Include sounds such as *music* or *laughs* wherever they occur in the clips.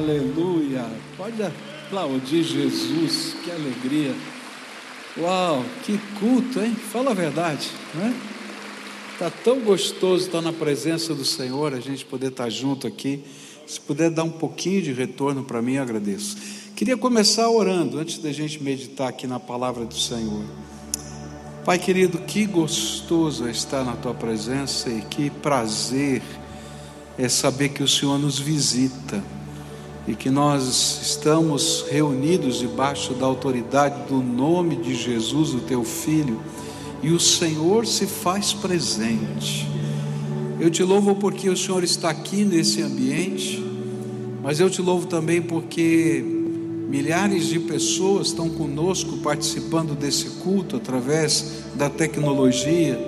Aleluia. Pode aplaudir Jesus, que alegria. Uau, que culto, hein? Fala a verdade, né? Tá tão gostoso estar na presença do Senhor, a gente poder estar junto aqui. Se puder dar um pouquinho de retorno para mim, eu agradeço. Queria começar orando antes da gente meditar aqui na palavra do Senhor. Pai querido, que gostoso é estar na tua presença e que prazer é saber que o Senhor nos visita e que nós estamos reunidos debaixo da autoridade do nome de Jesus, o teu filho, e o Senhor se faz presente. Eu te louvo porque o Senhor está aqui nesse ambiente, mas eu te louvo também porque milhares de pessoas estão conosco participando desse culto através da tecnologia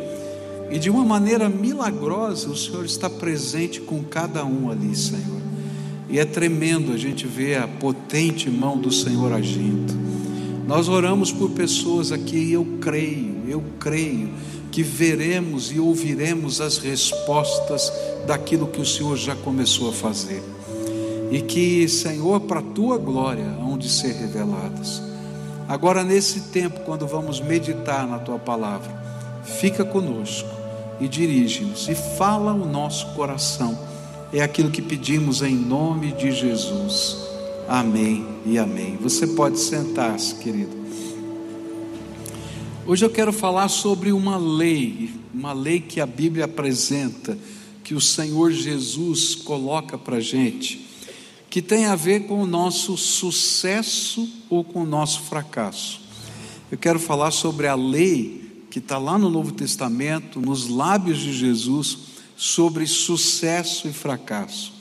e de uma maneira milagrosa o Senhor está presente com cada um ali, Senhor. E é tremendo a gente ver a potente mão do Senhor agindo. Nós oramos por pessoas aqui e eu creio, eu creio que veremos e ouviremos as respostas daquilo que o Senhor já começou a fazer. E que, Senhor, para a tua glória, hão de ser reveladas. Agora, nesse tempo, quando vamos meditar na tua palavra, fica conosco e dirige-nos e fala o nosso coração é aquilo que pedimos em nome de Jesus. Amém e amém. Você pode sentar-se, querido. Hoje eu quero falar sobre uma lei, uma lei que a Bíblia apresenta, que o Senhor Jesus coloca para a gente, que tem a ver com o nosso sucesso ou com o nosso fracasso. Eu quero falar sobre a lei que está lá no Novo Testamento, nos lábios de Jesus sobre sucesso e fracasso.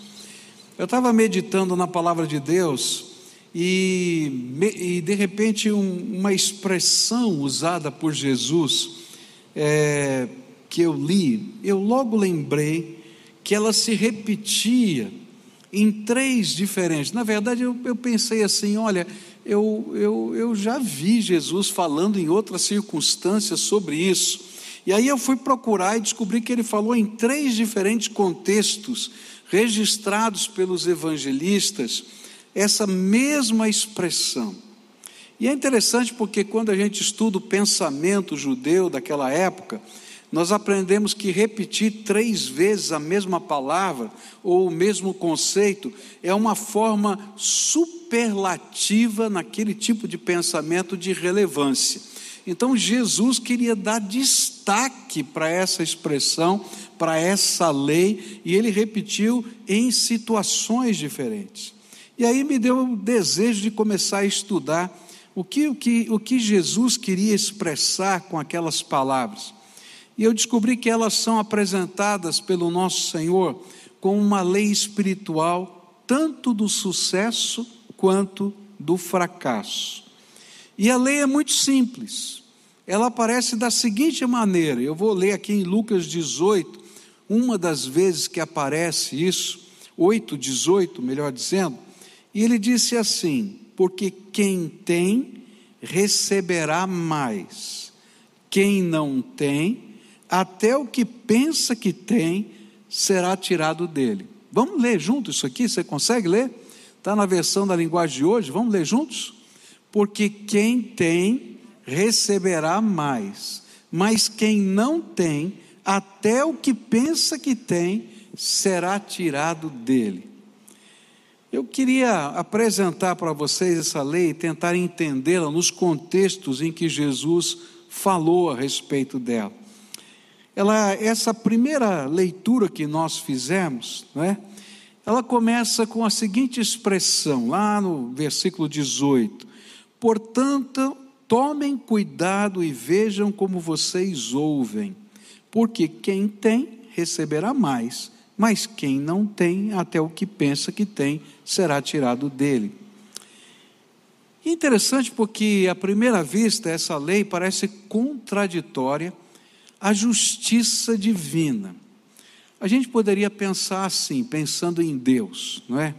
Eu estava meditando na palavra de Deus e, e de repente, um, uma expressão usada por Jesus é, que eu li, eu logo lembrei que ela se repetia em três diferentes. Na verdade, eu, eu pensei assim: olha, eu, eu, eu já vi Jesus falando em outras circunstâncias sobre isso. E aí eu fui procurar e descobri que ele falou em três diferentes contextos registrados pelos evangelistas essa mesma expressão. E é interessante porque quando a gente estuda o pensamento judeu daquela época, nós aprendemos que repetir três vezes a mesma palavra ou o mesmo conceito é uma forma superlativa naquele tipo de pensamento de relevância. Então Jesus queria dar destaque para essa expressão, para essa lei, e ele repetiu em situações diferentes. E aí me deu o desejo de começar a estudar o que, o que, o que Jesus queria expressar com aquelas palavras. E eu descobri que elas são apresentadas pelo nosso Senhor como uma lei espiritual, tanto do sucesso quanto do fracasso. E a lei é muito simples. Ela aparece da seguinte maneira: eu vou ler aqui em Lucas 18, uma das vezes que aparece isso, 8, 18, melhor dizendo, e ele disse assim: Porque quem tem, receberá mais, quem não tem, até o que pensa que tem, será tirado dele. Vamos ler junto isso aqui? Você consegue ler? Está na versão da linguagem de hoje, vamos ler juntos? Porque quem tem receberá mais, mas quem não tem, até o que pensa que tem, será tirado dele. Eu queria apresentar para vocês essa lei e tentar entendê-la nos contextos em que Jesus falou a respeito dela. Ela, essa primeira leitura que nós fizemos, né, ela começa com a seguinte expressão, lá no versículo 18: Portanto, tomem cuidado e vejam como vocês ouvem, porque quem tem receberá mais, mas quem não tem, até o que pensa que tem, será tirado dele. Interessante porque, à primeira vista, essa lei parece contraditória à justiça divina. A gente poderia pensar assim, pensando em Deus, não é?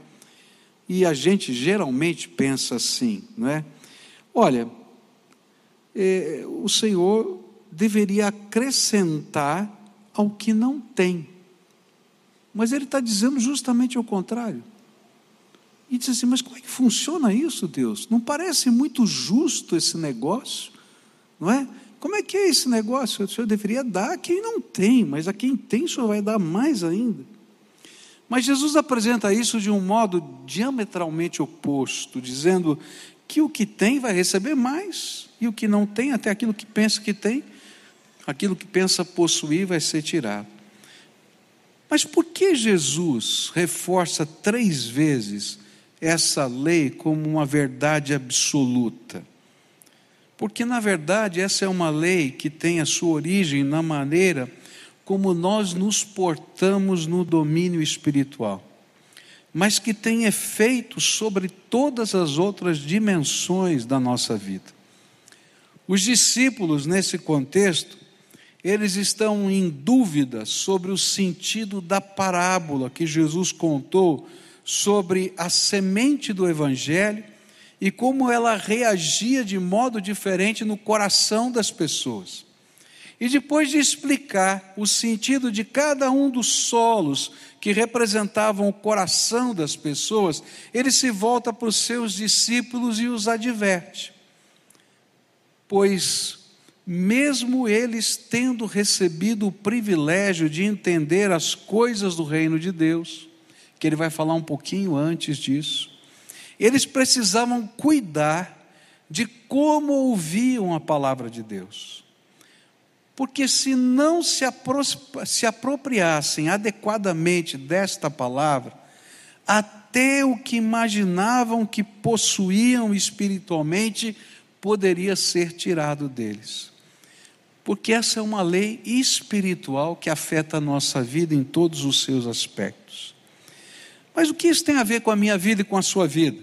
E a gente geralmente pensa assim, não é? Olha, é, o Senhor deveria acrescentar ao que não tem. Mas ele está dizendo justamente o contrário. E diz assim: Mas como é que funciona isso, Deus? Não parece muito justo esse negócio, não é? Como é que é esse negócio? O senhor deveria dar a quem não tem, mas a quem tem o senhor vai dar mais ainda. Mas Jesus apresenta isso de um modo diametralmente oposto, dizendo que o que tem vai receber mais, e o que não tem, até aquilo que pensa que tem, aquilo que pensa possuir vai ser tirado. Mas por que Jesus reforça três vezes essa lei como uma verdade absoluta? Porque, na verdade, essa é uma lei que tem a sua origem na maneira como nós nos portamos no domínio espiritual, mas que tem efeito sobre todas as outras dimensões da nossa vida. Os discípulos, nesse contexto, eles estão em dúvida sobre o sentido da parábola que Jesus contou sobre a semente do Evangelho e como ela reagia de modo diferente no coração das pessoas. E depois de explicar o sentido de cada um dos solos que representavam o coração das pessoas, ele se volta para os seus discípulos e os adverte. Pois, mesmo eles tendo recebido o privilégio de entender as coisas do reino de Deus, que ele vai falar um pouquinho antes disso. Eles precisavam cuidar de como ouviam a palavra de Deus. Porque se não se, se apropriassem adequadamente desta palavra, até o que imaginavam que possuíam espiritualmente poderia ser tirado deles. Porque essa é uma lei espiritual que afeta a nossa vida em todos os seus aspectos. Mas o que isso tem a ver com a minha vida e com a sua vida?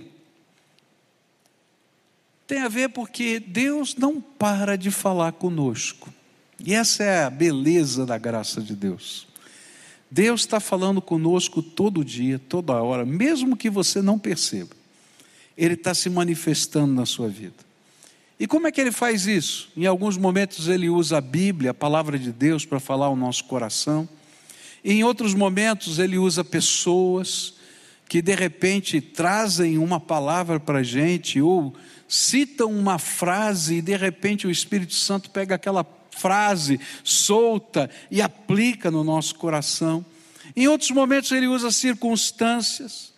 Tem a ver porque Deus não para de falar conosco. E essa é a beleza da graça de Deus. Deus está falando conosco todo dia, toda hora, mesmo que você não perceba. Ele está se manifestando na sua vida. E como é que ele faz isso? Em alguns momentos ele usa a Bíblia, a palavra de Deus, para falar ao nosso coração. E em outros momentos ele usa pessoas, que de repente trazem uma palavra para a gente, ou citam uma frase e de repente o Espírito Santo pega aquela frase solta e aplica no nosso coração. Em outros momentos ele usa circunstâncias.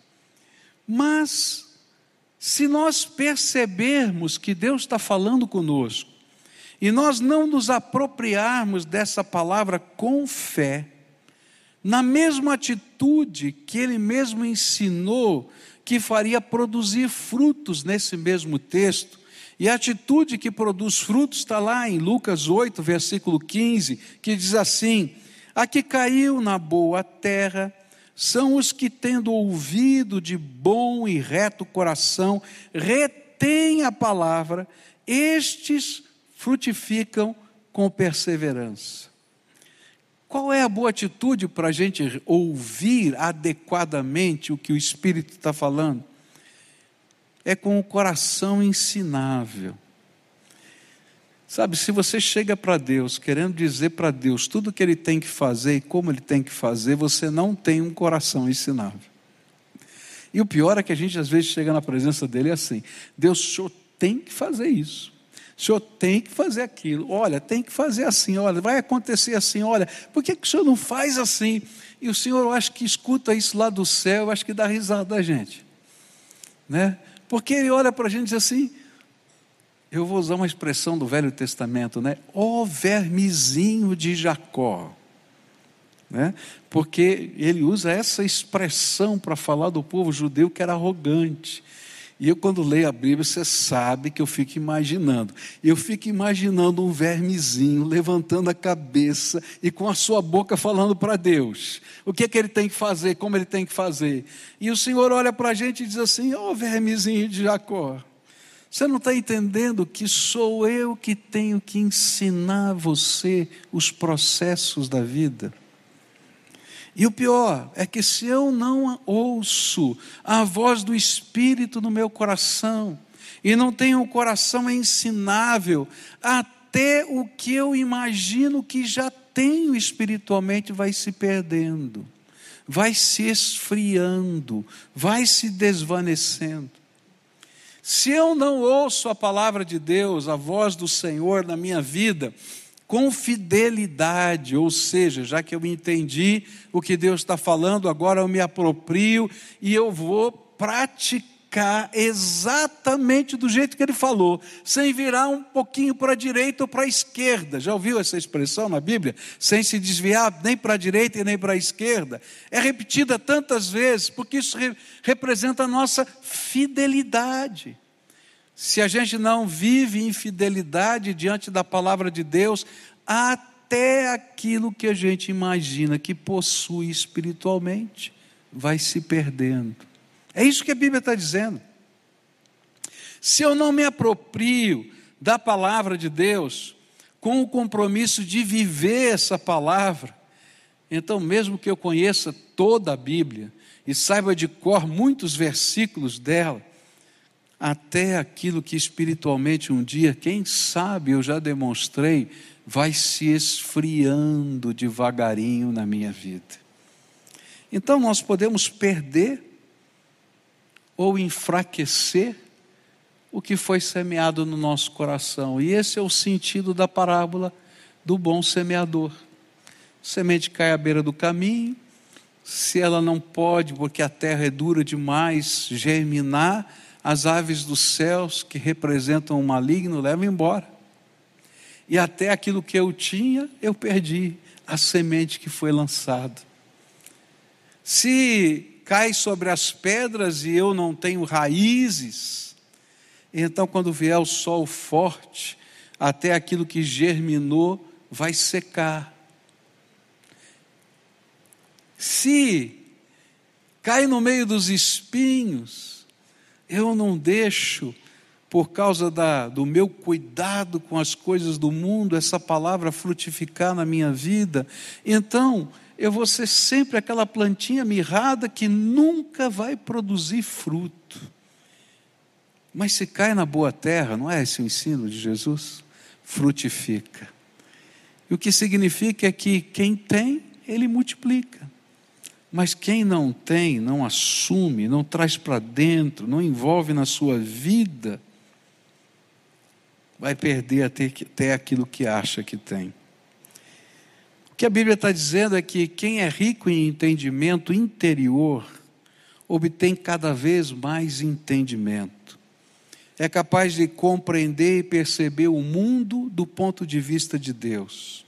Mas, se nós percebermos que Deus está falando conosco, e nós não nos apropriarmos dessa palavra com fé, na mesma atitude que ele mesmo ensinou que faria produzir frutos nesse mesmo texto. E a atitude que produz frutos está lá em Lucas 8, versículo 15, que diz assim: A que caiu na boa terra são os que, tendo ouvido de bom e reto coração, retêm a palavra, estes frutificam com perseverança. Qual é a boa atitude para a gente ouvir adequadamente o que o Espírito está falando? É com o coração ensinável. Sabe, se você chega para Deus querendo dizer para Deus tudo o que Ele tem que fazer e como Ele tem que fazer, você não tem um coração ensinável. E o pior é que a gente às vezes chega na presença dele assim: Deus, o senhor tem que fazer isso. O senhor tem que fazer aquilo. Olha, tem que fazer assim. Olha, vai acontecer assim. Olha, por que, que o senhor não faz assim? E o senhor, eu acho que escuta isso lá do céu, eu acho que dá risada da gente. Né? Porque ele olha para a gente e diz assim: eu vou usar uma expressão do Velho Testamento, né? Ó vermezinho de Jacó. Né? Porque ele usa essa expressão para falar do povo judeu que era arrogante. E eu, quando leio a Bíblia, você sabe que eu fico imaginando. Eu fico imaginando um vermezinho levantando a cabeça e com a sua boca falando para Deus. O que é que ele tem que fazer, como ele tem que fazer. E o Senhor olha para a gente e diz assim: Ó, oh, vermezinho de Jacó. Você não está entendendo que sou eu que tenho que ensinar você os processos da vida? E o pior é que se eu não ouço a voz do Espírito no meu coração, e não tenho um coração ensinável, até o que eu imagino que já tenho espiritualmente vai se perdendo, vai se esfriando, vai se desvanecendo. Se eu não ouço a palavra de Deus, a voz do Senhor na minha vida, com fidelidade, ou seja, já que eu entendi o que Deus está falando, agora eu me aproprio e eu vou praticar exatamente do jeito que ele falou, sem virar um pouquinho para a direita ou para a esquerda. Já ouviu essa expressão na Bíblia? Sem se desviar nem para a direita e nem para a esquerda. É repetida tantas vezes, porque isso re representa a nossa fidelidade. Se a gente não vive em fidelidade diante da palavra de Deus, até aquilo que a gente imagina que possui espiritualmente vai se perdendo. É isso que a Bíblia está dizendo. Se eu não me aproprio da palavra de Deus, com o compromisso de viver essa palavra, então, mesmo que eu conheça toda a Bíblia e saiba de cor muitos versículos dela, até aquilo que espiritualmente um dia, quem sabe eu já demonstrei, vai se esfriando devagarinho na minha vida. Então nós podemos perder ou enfraquecer o que foi semeado no nosso coração. E esse é o sentido da parábola do bom semeador. semente cai à beira do caminho, se ela não pode, porque a terra é dura demais, germinar, as aves dos céus que representam o maligno levam embora. E até aquilo que eu tinha, eu perdi, a semente que foi lançada. Se cai sobre as pedras e eu não tenho raízes, então quando vier o sol forte, até aquilo que germinou vai secar. Se cai no meio dos espinhos, eu não deixo, por causa da, do meu cuidado com as coisas do mundo, essa palavra frutificar na minha vida, então eu vou ser sempre aquela plantinha mirrada que nunca vai produzir fruto. Mas se cai na boa terra, não é esse o ensino de Jesus? Frutifica. E o que significa é que quem tem, ele multiplica. Mas quem não tem, não assume, não traz para dentro, não envolve na sua vida, vai perder até, até aquilo que acha que tem. O que a Bíblia está dizendo é que quem é rico em entendimento interior obtém cada vez mais entendimento. É capaz de compreender e perceber o mundo do ponto de vista de Deus.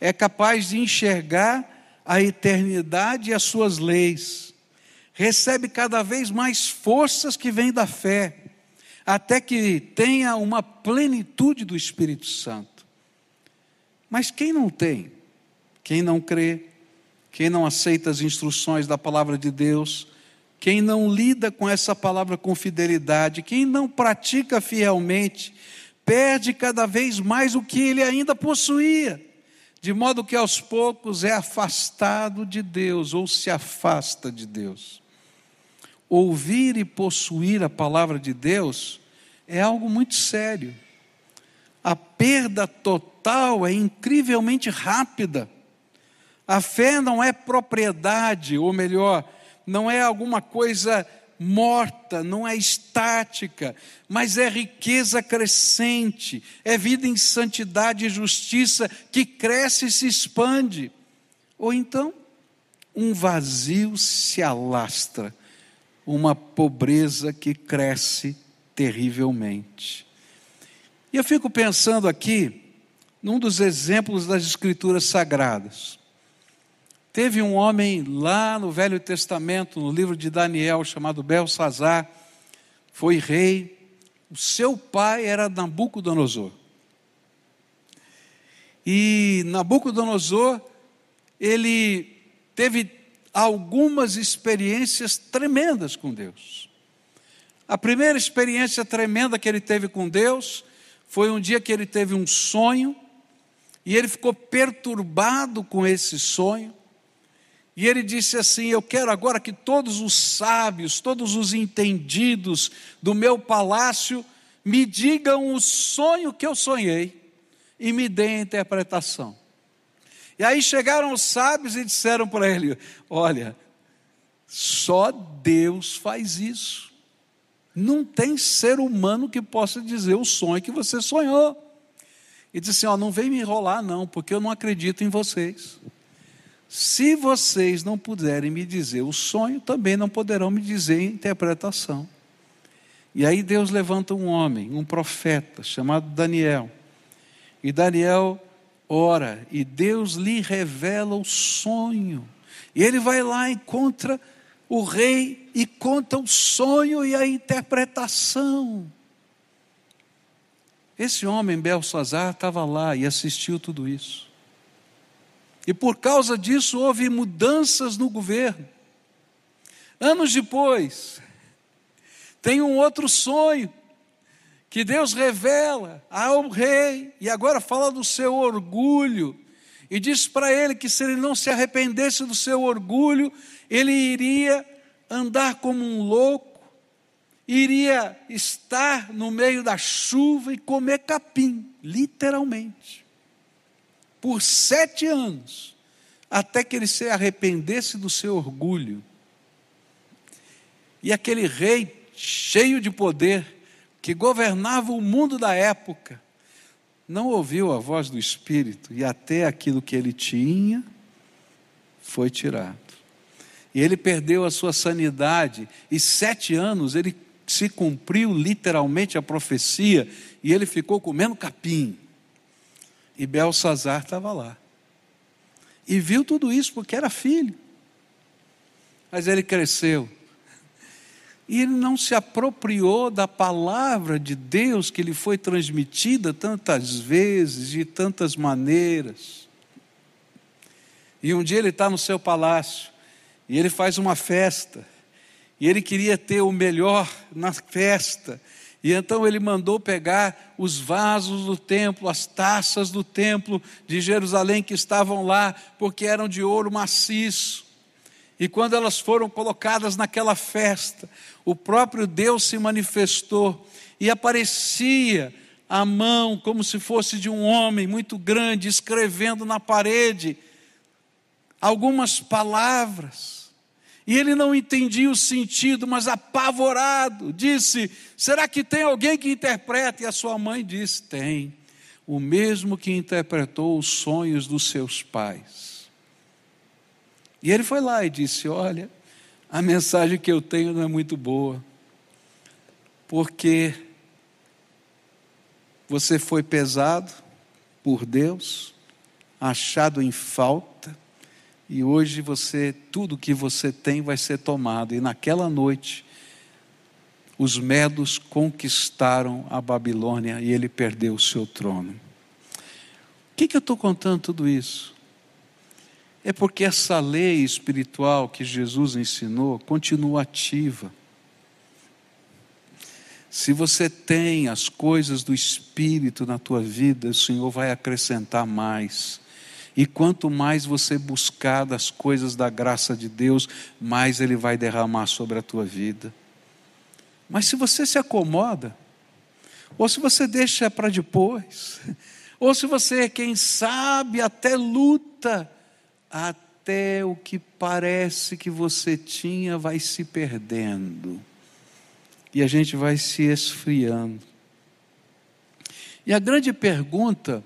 É capaz de enxergar a eternidade e as suas leis, recebe cada vez mais forças que vêm da fé, até que tenha uma plenitude do Espírito Santo. Mas quem não tem, quem não crê, quem não aceita as instruções da palavra de Deus, quem não lida com essa palavra com fidelidade, quem não pratica fielmente, perde cada vez mais o que ele ainda possuía de modo que aos poucos é afastado de Deus ou se afasta de Deus. Ouvir e possuir a palavra de Deus é algo muito sério. A perda total é incrivelmente rápida. A fé não é propriedade, ou melhor, não é alguma coisa morta, não é estática, mas é riqueza crescente, é vida em santidade e justiça que cresce e se expande. Ou então, um vazio se alastra, uma pobreza que cresce terrivelmente. E eu fico pensando aqui num dos exemplos das Escrituras Sagradas. Teve um homem lá no Velho Testamento, no livro de Daniel, chamado Belsazar, foi rei. O seu pai era Nabucodonosor. E Nabucodonosor, ele teve algumas experiências tremendas com Deus. A primeira experiência tremenda que ele teve com Deus foi um dia que ele teve um sonho e ele ficou perturbado com esse sonho. E ele disse assim: Eu quero agora que todos os sábios, todos os entendidos do meu palácio me digam o sonho que eu sonhei e me deem a interpretação. E aí chegaram os sábios e disseram para ele: Olha, só Deus faz isso. Não tem ser humano que possa dizer o sonho que você sonhou. E disse assim: Ó, não vem me enrolar, não, porque eu não acredito em vocês. Se vocês não puderem me dizer o sonho, também não poderão me dizer a interpretação. E aí Deus levanta um homem, um profeta, chamado Daniel. E Daniel ora, e Deus lhe revela o sonho. E ele vai lá, encontra o rei e conta o sonho e a interpretação. Esse homem, Belsazar, estava lá e assistiu tudo isso. E por causa disso houve mudanças no governo. Anos depois, tem um outro sonho que Deus revela ao rei, e agora fala do seu orgulho, e diz para ele que se ele não se arrependesse do seu orgulho, ele iria andar como um louco, iria estar no meio da chuva e comer capim, literalmente, por sete anos, até que ele se arrependesse do seu orgulho. E aquele rei cheio de poder, que governava o mundo da época, não ouviu a voz do Espírito e até aquilo que ele tinha foi tirado. E ele perdeu a sua sanidade, e sete anos ele se cumpriu literalmente a profecia, e ele ficou comendo capim. E Belsazar estava lá. E viu tudo isso porque era filho. Mas ele cresceu. E ele não se apropriou da palavra de Deus que lhe foi transmitida tantas vezes, de tantas maneiras. E um dia ele está no seu palácio, e ele faz uma festa, e ele queria ter o melhor na festa, e então ele mandou pegar os vasos do templo, as taças do templo de Jerusalém que estavam lá, porque eram de ouro maciço. E quando elas foram colocadas naquela festa, o próprio Deus se manifestou e aparecia a mão como se fosse de um homem muito grande, escrevendo na parede algumas palavras. E ele não entendia o sentido, mas apavorado, disse: Será que tem alguém que interprete? E a sua mãe disse: Tem, o mesmo que interpretou os sonhos dos seus pais. E ele foi lá e disse: Olha, a mensagem que eu tenho não é muito boa, porque você foi pesado por Deus, achado em falta, e hoje você, tudo que você tem vai ser tomado. E naquela noite, os medos conquistaram a Babilônia e ele perdeu o seu trono. O que, que eu estou contando tudo isso? É porque essa lei espiritual que Jesus ensinou continua ativa. Se você tem as coisas do Espírito na tua vida, o Senhor vai acrescentar mais. E quanto mais você buscar das coisas da graça de Deus, mais Ele vai derramar sobre a tua vida. Mas se você se acomoda, ou se você deixa para depois, *laughs* ou se você, quem sabe, até luta, até o que parece que você tinha vai se perdendo, e a gente vai se esfriando. E a grande pergunta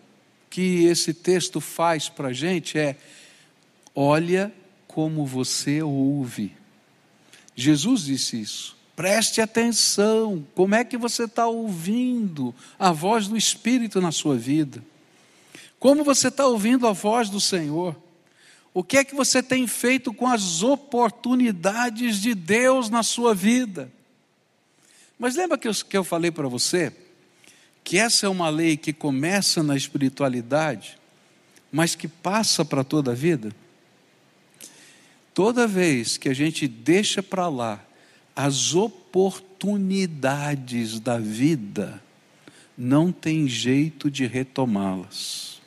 que esse texto faz para a gente é: olha como você ouve. Jesus disse isso. Preste atenção, como é que você está ouvindo a voz do Espírito na sua vida? Como você está ouvindo a voz do Senhor? O que é que você tem feito com as oportunidades de Deus na sua vida? Mas lembra que eu, que eu falei para você? Que essa é uma lei que começa na espiritualidade, mas que passa para toda a vida? Toda vez que a gente deixa para lá as oportunidades da vida, não tem jeito de retomá-las.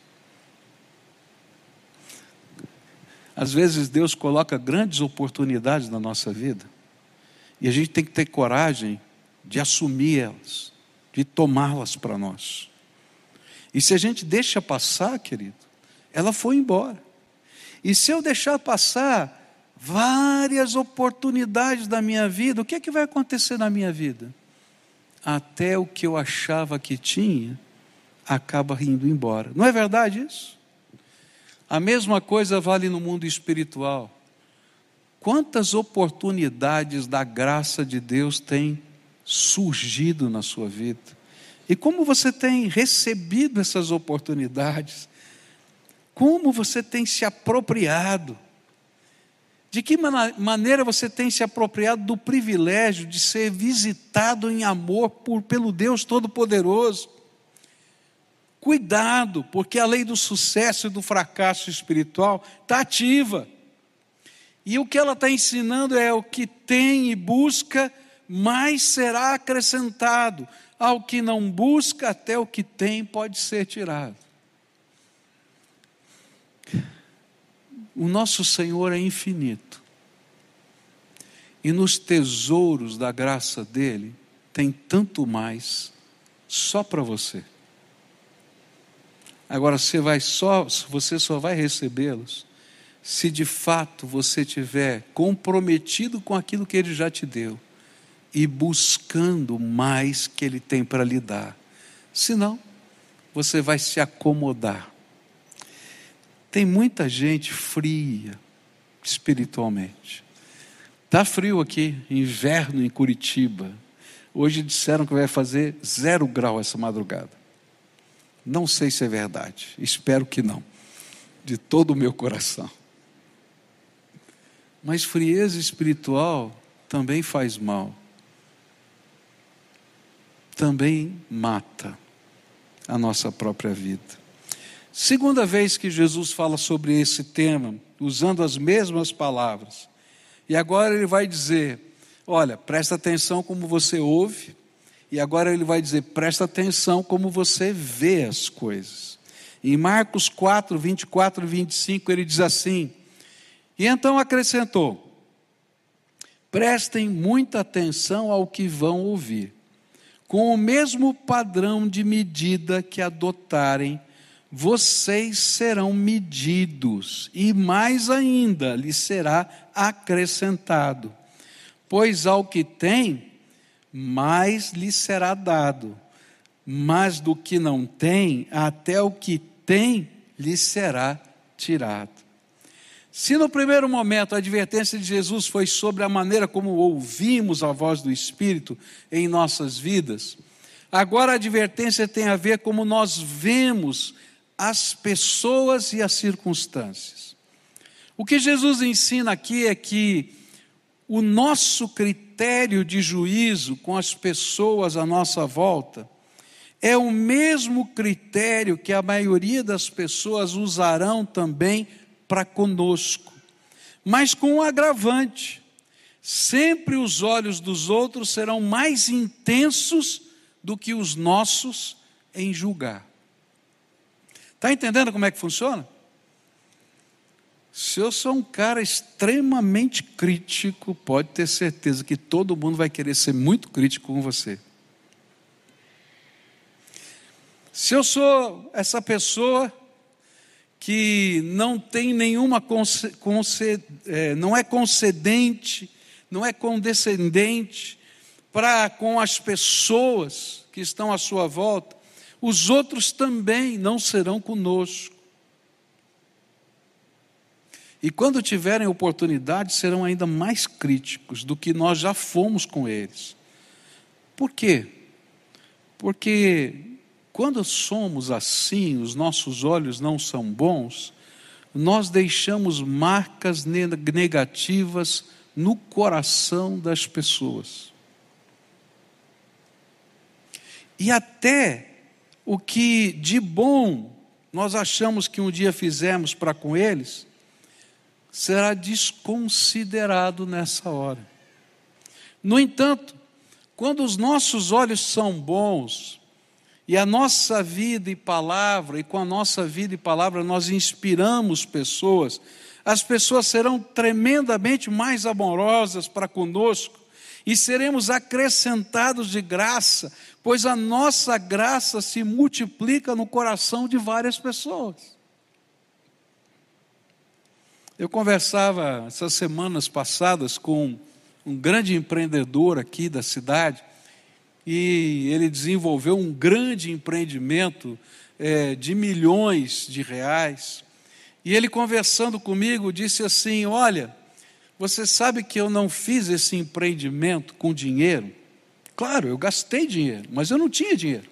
Às vezes Deus coloca grandes oportunidades na nossa vida, e a gente tem que ter coragem de assumir elas de tomá-las para nós. E se a gente deixa passar, querido, ela foi embora. E se eu deixar passar várias oportunidades da minha vida, o que é que vai acontecer na minha vida? Até o que eu achava que tinha acaba indo embora. Não é verdade isso? A mesma coisa vale no mundo espiritual. Quantas oportunidades da graça de Deus têm surgido na sua vida? E como você tem recebido essas oportunidades? Como você tem se apropriado? De que maneira você tem se apropriado do privilégio de ser visitado em amor por, pelo Deus Todo-Poderoso? Cuidado, porque a lei do sucesso e do fracasso espiritual está ativa. E o que ela está ensinando é o que tem e busca, mais será acrescentado. Ao que não busca, até o que tem pode ser tirado. O nosso Senhor é infinito. E nos tesouros da graça dele tem tanto mais só para você. Agora você vai só, você só vai recebê-los se de fato você tiver comprometido com aquilo que ele já te deu e buscando mais que ele tem para lhe dar. Senão, você vai se acomodar. Tem muita gente fria espiritualmente. Está frio aqui, inverno em Curitiba. Hoje disseram que vai fazer zero grau essa madrugada. Não sei se é verdade, espero que não, de todo o meu coração. Mas frieza espiritual também faz mal, também mata a nossa própria vida. Segunda vez que Jesus fala sobre esse tema, usando as mesmas palavras. E agora ele vai dizer: olha, presta atenção como você ouve, e agora ele vai dizer: presta atenção como você vê as coisas. Em Marcos 4, 24 e 25, ele diz assim: e então acrescentou: prestem muita atenção ao que vão ouvir. Com o mesmo padrão de medida que adotarem, vocês serão medidos, e mais ainda lhes será acrescentado. Pois ao que tem, mais lhes será dado, mas do que não tem, até o que tem lhe será tirado. Se no primeiro momento a advertência de Jesus foi sobre a maneira como ouvimos a voz do Espírito em nossas vidas, agora a advertência tem a ver como nós vemos as pessoas e as circunstâncias. O que Jesus ensina aqui é que o nosso critério de juízo com as pessoas à nossa volta é o mesmo critério que a maioria das pessoas usarão também para conosco, mas com um agravante: sempre os olhos dos outros serão mais intensos do que os nossos em julgar. Está entendendo como é que funciona? Se eu sou um cara extremamente crítico, pode ter certeza que todo mundo vai querer ser muito crítico com você. Se eu sou essa pessoa que não tem nenhuma é, não é concedente, não é condescendente para com as pessoas que estão à sua volta, os outros também não serão conosco. E quando tiverem oportunidade, serão ainda mais críticos do que nós já fomos com eles. Por quê? Porque quando somos assim, os nossos olhos não são bons, nós deixamos marcas negativas no coração das pessoas. E até o que de bom nós achamos que um dia fizemos para com eles, será desconsiderado nessa hora. No entanto, quando os nossos olhos são bons, e a nossa vida e palavra, e com a nossa vida e palavra nós inspiramos pessoas, as pessoas serão tremendamente mais amorosas para conosco e seremos acrescentados de graça, pois a nossa graça se multiplica no coração de várias pessoas. Eu conversava essas semanas passadas com um grande empreendedor aqui da cidade e ele desenvolveu um grande empreendimento é, de milhões de reais. E ele conversando comigo disse assim: Olha, você sabe que eu não fiz esse empreendimento com dinheiro? Claro, eu gastei dinheiro, mas eu não tinha dinheiro.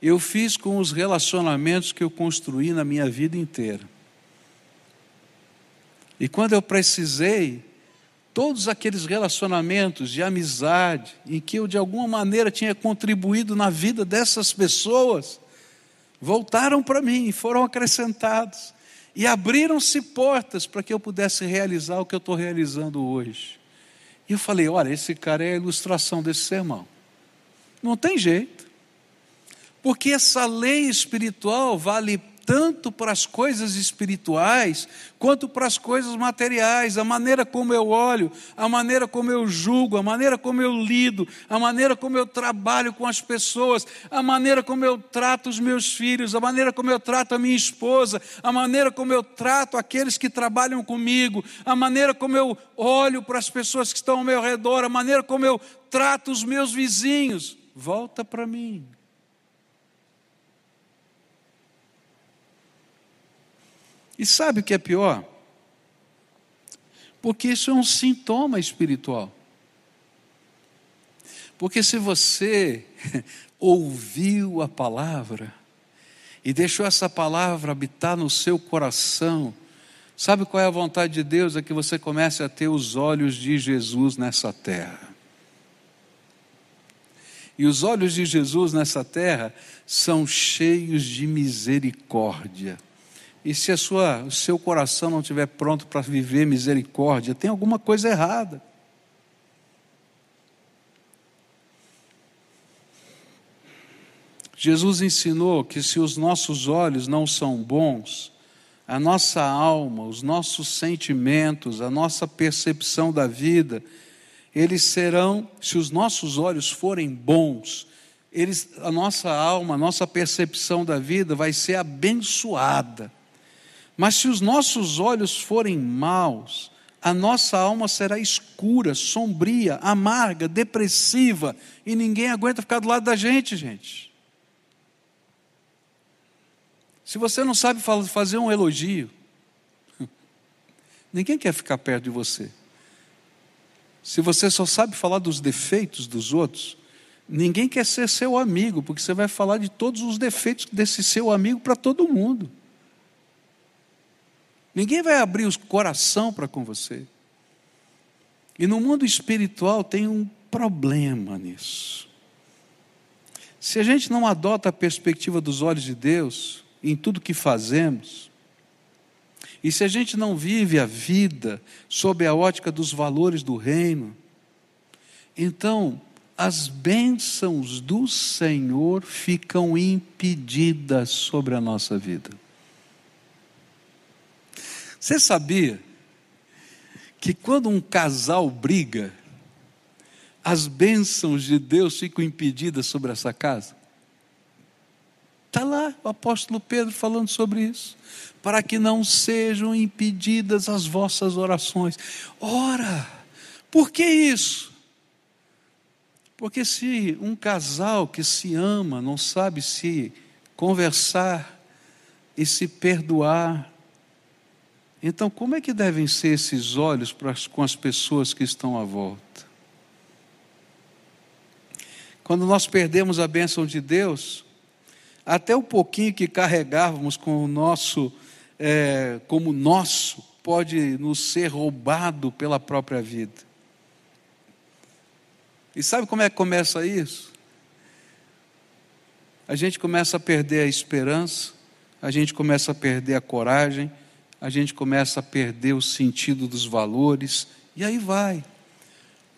Eu fiz com os relacionamentos que eu construí na minha vida inteira. E quando eu precisei, todos aqueles relacionamentos de amizade, em que eu de alguma maneira tinha contribuído na vida dessas pessoas, voltaram para mim foram acrescentados. E abriram-se portas para que eu pudesse realizar o que eu estou realizando hoje. E eu falei: olha, esse cara é a ilustração desse sermão. Não tem jeito. Porque essa lei espiritual vale tanto para as coisas espirituais, quanto para as coisas materiais, a maneira como eu olho, a maneira como eu julgo, a maneira como eu lido, a maneira como eu trabalho com as pessoas, a maneira como eu trato os meus filhos, a maneira como eu trato a minha esposa, a maneira como eu trato aqueles que trabalham comigo, a maneira como eu olho para as pessoas que estão ao meu redor, a maneira como eu trato os meus vizinhos. Volta para mim. E sabe o que é pior? Porque isso é um sintoma espiritual. Porque se você *laughs* ouviu a palavra e deixou essa palavra habitar no seu coração, sabe qual é a vontade de Deus? É que você comece a ter os olhos de Jesus nessa terra. E os olhos de Jesus nessa terra são cheios de misericórdia. E se sua, o seu coração não estiver pronto para viver misericórdia, tem alguma coisa errada. Jesus ensinou que se os nossos olhos não são bons, a nossa alma, os nossos sentimentos, a nossa percepção da vida, eles serão, se os nossos olhos forem bons, eles, a nossa alma, a nossa percepção da vida vai ser abençoada. Mas se os nossos olhos forem maus, a nossa alma será escura, sombria, amarga, depressiva, e ninguém aguenta ficar do lado da gente, gente. Se você não sabe fazer um elogio, *laughs* ninguém quer ficar perto de você. Se você só sabe falar dos defeitos dos outros, ninguém quer ser seu amigo, porque você vai falar de todos os defeitos desse seu amigo para todo mundo. Ninguém vai abrir o coração para com você. E no mundo espiritual tem um problema nisso. Se a gente não adota a perspectiva dos olhos de Deus em tudo que fazemos, e se a gente não vive a vida sob a ótica dos valores do reino, então as bênçãos do Senhor ficam impedidas sobre a nossa vida. Você sabia que quando um casal briga, as bênçãos de Deus ficam impedidas sobre essa casa? Está lá o apóstolo Pedro falando sobre isso. Para que não sejam impedidas as vossas orações. Ora, por que isso? Porque se um casal que se ama não sabe se conversar e se perdoar, então, como é que devem ser esses olhos com as pessoas que estão à volta? Quando nós perdemos a bênção de Deus, até o pouquinho que carregávamos com o nosso, é, como nosso, pode nos ser roubado pela própria vida. E sabe como é que começa isso? A gente começa a perder a esperança, a gente começa a perder a coragem, a gente começa a perder o sentido dos valores, e aí vai.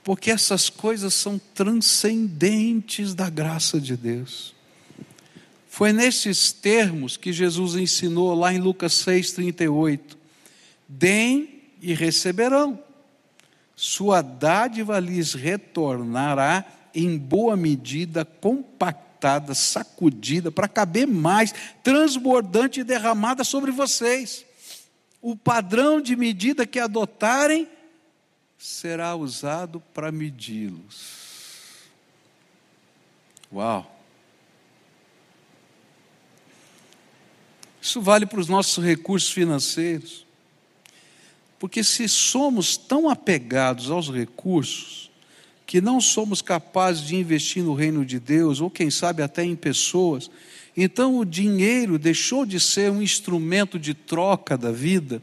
Porque essas coisas são transcendentes da graça de Deus. Foi nesses termos que Jesus ensinou lá em Lucas 6,38: Deem e receberão, sua dádiva lhes retornará em boa medida, compactada, sacudida, para caber mais, transbordante e derramada sobre vocês. O padrão de medida que adotarem será usado para medi-los. Uau! Isso vale para os nossos recursos financeiros. Porque se somos tão apegados aos recursos, que não somos capazes de investir no reino de Deus, ou quem sabe até em pessoas, então o dinheiro deixou de ser um instrumento de troca da vida,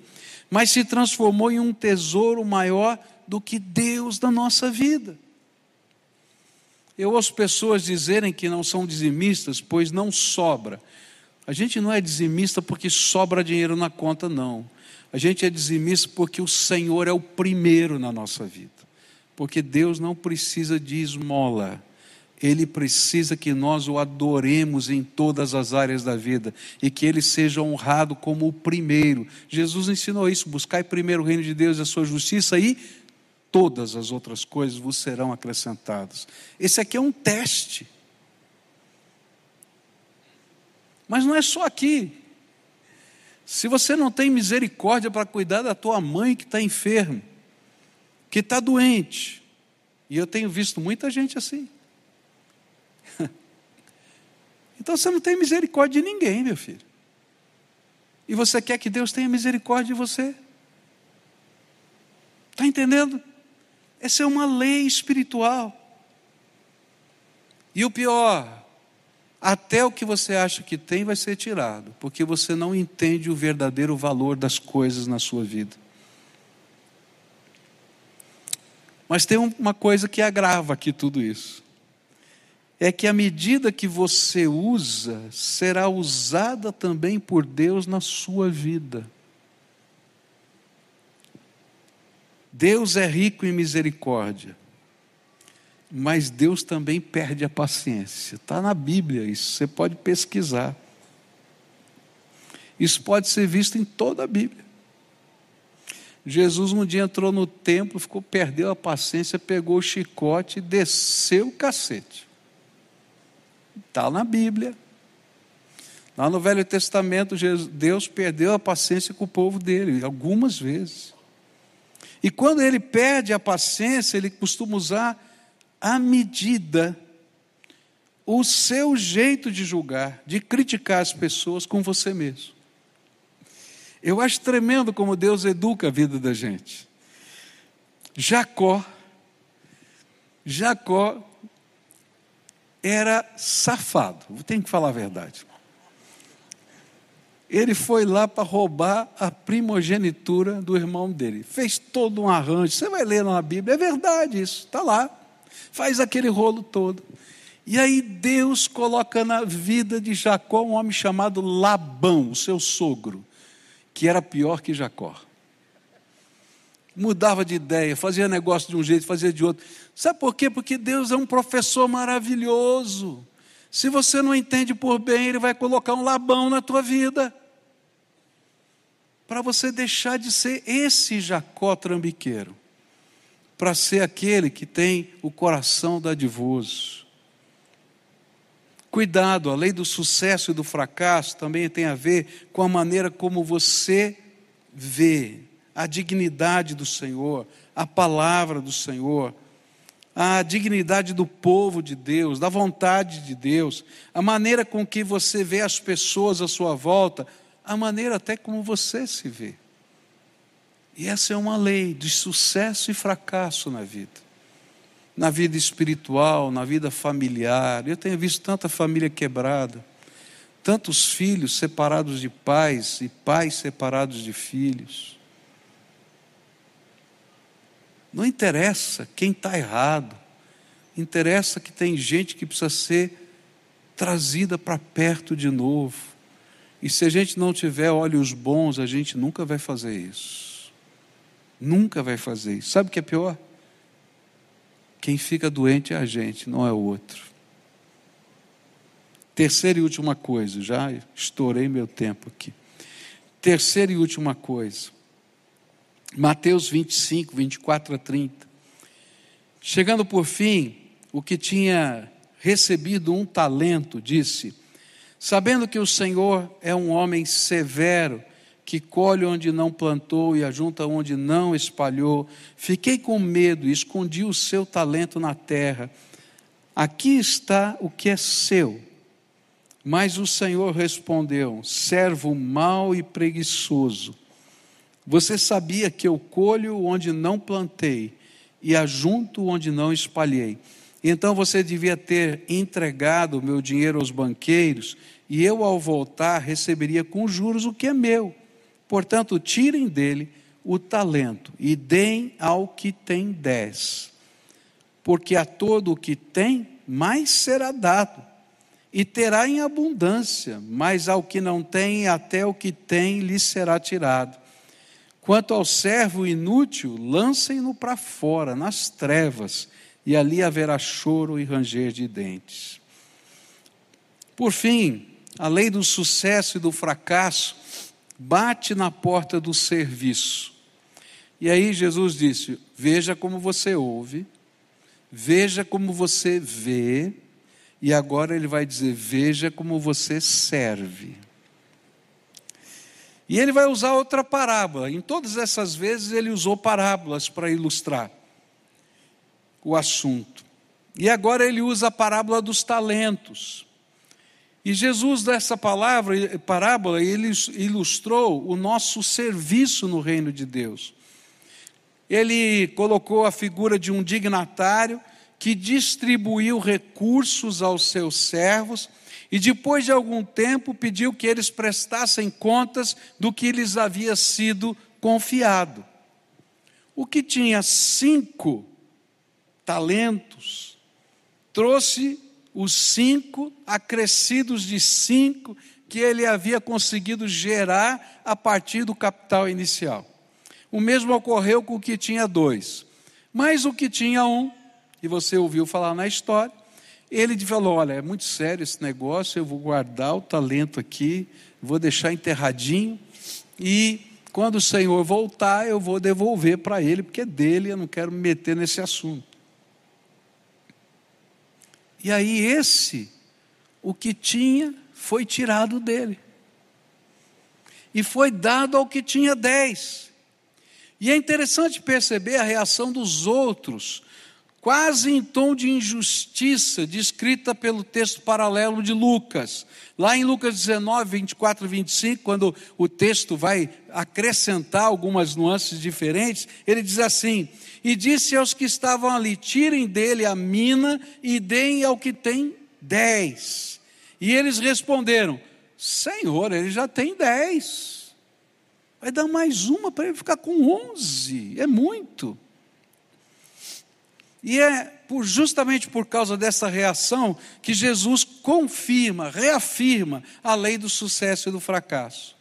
mas se transformou em um tesouro maior do que Deus da nossa vida. Eu ouço pessoas dizerem que não são dizimistas, pois não sobra. A gente não é dizimista porque sobra dinheiro na conta, não. A gente é dizimista porque o Senhor é o primeiro na nossa vida. Porque Deus não precisa de esmola. Ele precisa que nós o adoremos em todas as áreas da vida e que ele seja honrado como o primeiro. Jesus ensinou isso: buscai primeiro o reino de Deus e a sua justiça e todas as outras coisas vos serão acrescentadas. Esse aqui é um teste. Mas não é só aqui. Se você não tem misericórdia para cuidar da tua mãe que está enferma, que está doente, e eu tenho visto muita gente assim. *laughs* Então você não tem misericórdia de ninguém, meu filho. E você quer que Deus tenha misericórdia de você? Está entendendo? Essa é uma lei espiritual. E o pior, até o que você acha que tem vai ser tirado, porque você não entende o verdadeiro valor das coisas na sua vida. Mas tem uma coisa que agrava aqui tudo isso. É que a medida que você usa será usada também por Deus na sua vida. Deus é rico em misericórdia mas Deus também perde a paciência. Está na Bíblia isso, você pode pesquisar. Isso pode ser visto em toda a Bíblia. Jesus um dia entrou no templo, ficou, perdeu a paciência, pegou o chicote e desceu o cacete. Está na Bíblia. Lá no Velho Testamento, Deus perdeu a paciência com o povo dele, algumas vezes. E quando ele perde a paciência, ele costuma usar à medida o seu jeito de julgar, de criticar as pessoas com você mesmo. Eu acho tremendo como Deus educa a vida da gente. Jacó, Jacó era safado, tenho que falar a verdade. Ele foi lá para roubar a primogenitura do irmão dele. Fez todo um arranjo. Você vai ler na Bíblia, é verdade isso, está lá faz aquele rolo todo. E aí Deus coloca na vida de Jacó um homem chamado Labão, o seu sogro, que era pior que Jacó. Mudava de ideia, fazia negócio de um jeito, fazia de outro. Sabe por quê? Porque Deus é um professor maravilhoso. Se você não entende por bem, Ele vai colocar um Labão na tua vida. Para você deixar de ser esse Jacó trambiqueiro para ser aquele que tem o coração dadivoso. Cuidado, a lei do sucesso e do fracasso também tem a ver com a maneira como você vê a dignidade do Senhor, a palavra do Senhor, a dignidade do povo de Deus, da vontade de Deus, a maneira com que você vê as pessoas à sua volta, a maneira até como você se vê. E essa é uma lei de sucesso e fracasso na vida. Na vida espiritual, na vida familiar. Eu tenho visto tanta família quebrada, tantos filhos separados de pais e pais separados de filhos. Não interessa quem está errado, interessa que tem gente que precisa ser trazida para perto de novo. E se a gente não tiver olhos bons, a gente nunca vai fazer isso. Nunca vai fazer isso. Sabe o que é pior? Quem fica doente é a gente, não é o outro. Terceira e última coisa, já estourei meu tempo aqui. Terceira e última coisa. Mateus 25, 24 a 30. Chegando por fim, o que tinha recebido um talento disse: Sabendo que o Senhor é um homem severo, que colhe onde não plantou e ajunta onde não espalhou. Fiquei com medo e escondi o seu talento na terra. Aqui está o que é seu. Mas o Senhor respondeu: servo mau e preguiçoso. Você sabia que eu colho onde não plantei e ajunto onde não espalhei. Então você devia ter entregado o meu dinheiro aos banqueiros, e eu, ao voltar, receberia com juros o que é meu. Portanto, tirem dele o talento e deem ao que tem dez. Porque a todo o que tem, mais será dado, e terá em abundância, mas ao que não tem, até o que tem lhe será tirado. Quanto ao servo inútil, lancem-no para fora, nas trevas, e ali haverá choro e ranger de dentes. Por fim, a lei do sucesso e do fracasso bate na porta do serviço. E aí Jesus disse: Veja como você ouve, veja como você vê, e agora ele vai dizer: Veja como você serve. E ele vai usar outra parábola. Em todas essas vezes ele usou parábolas para ilustrar o assunto. E agora ele usa a parábola dos talentos. E Jesus, dessa palavra, parábola, ele ilustrou o nosso serviço no reino de Deus. Ele colocou a figura de um dignatário que distribuiu recursos aos seus servos e depois de algum tempo pediu que eles prestassem contas do que lhes havia sido confiado. O que tinha cinco talentos trouxe os cinco acrescidos de cinco que ele havia conseguido gerar a partir do capital inicial. O mesmo ocorreu com o que tinha dois. Mas o que tinha um, e você ouviu falar na história, ele falou: Olha, é muito sério esse negócio, eu vou guardar o talento aqui, vou deixar enterradinho, e quando o Senhor voltar, eu vou devolver para ele, porque é dele, eu não quero me meter nesse assunto. E aí esse, o que tinha, foi tirado dele. E foi dado ao que tinha dez. E é interessante perceber a reação dos outros, quase em tom de injustiça, descrita pelo texto paralelo de Lucas. Lá em Lucas 19, 24 e 25, quando o texto vai acrescentar algumas nuances diferentes, ele diz assim: e disse aos que estavam ali: Tirem dele a mina e deem ao que tem dez. E eles responderam: Senhor, ele já tem dez. Vai dar mais uma para ele ficar com onze. É muito. E é por, justamente por causa dessa reação que Jesus confirma, reafirma a lei do sucesso e do fracasso.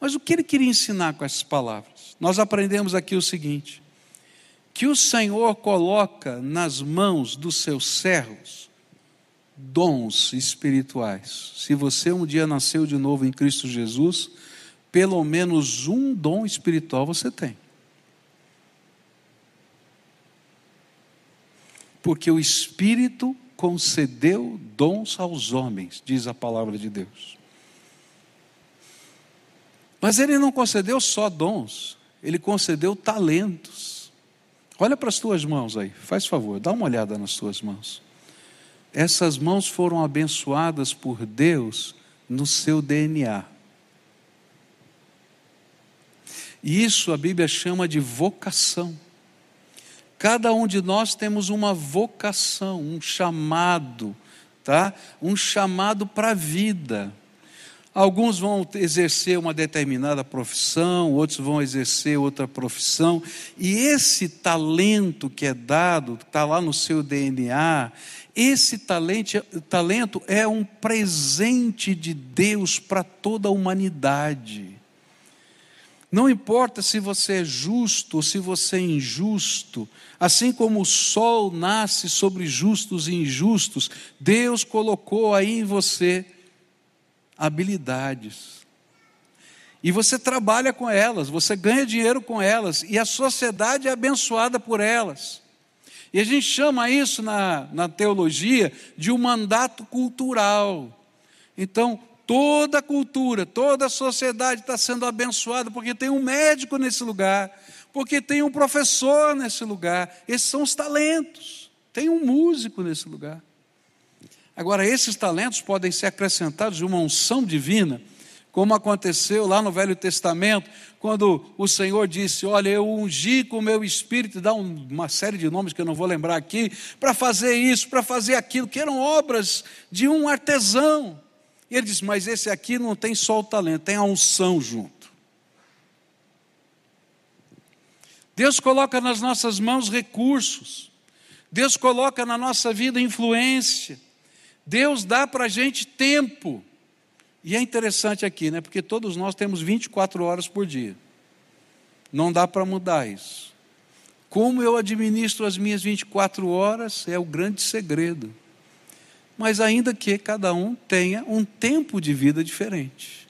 Mas o que ele queria ensinar com essas palavras? Nós aprendemos aqui o seguinte: que o Senhor coloca nas mãos dos seus servos dons espirituais. Se você um dia nasceu de novo em Cristo Jesus, pelo menos um dom espiritual você tem. Porque o Espírito concedeu dons aos homens, diz a palavra de Deus. Mas ele não concedeu só dons, ele concedeu talentos. Olha para as tuas mãos aí, faz favor, dá uma olhada nas tuas mãos. Essas mãos foram abençoadas por Deus no seu DNA. E isso a Bíblia chama de vocação. Cada um de nós temos uma vocação, um chamado, tá? Um chamado para a vida. Alguns vão exercer uma determinada profissão, outros vão exercer outra profissão, e esse talento que é dado, está lá no seu DNA, esse talento, talento é um presente de Deus para toda a humanidade. Não importa se você é justo ou se você é injusto, assim como o sol nasce sobre justos e injustos, Deus colocou aí em você habilidades. E você trabalha com elas, você ganha dinheiro com elas, e a sociedade é abençoada por elas. E a gente chama isso na, na teologia de um mandato cultural. Então, toda cultura, toda a sociedade está sendo abençoada porque tem um médico nesse lugar, porque tem um professor nesse lugar. Esses são os talentos. Tem um músico nesse lugar. Agora, esses talentos podem ser acrescentados de uma unção divina, como aconteceu lá no Velho Testamento, quando o Senhor disse: Olha, eu ungi com o meu espírito, dá uma série de nomes que eu não vou lembrar aqui, para fazer isso, para fazer aquilo, que eram obras de um artesão. Ele disse: Mas esse aqui não tem só o talento, tem a unção junto. Deus coloca nas nossas mãos recursos, Deus coloca na nossa vida influência, Deus dá para a gente tempo. E é interessante aqui, né? Porque todos nós temos 24 horas por dia. Não dá para mudar isso. Como eu administro as minhas 24 horas é o grande segredo. Mas ainda que cada um tenha um tempo de vida diferente.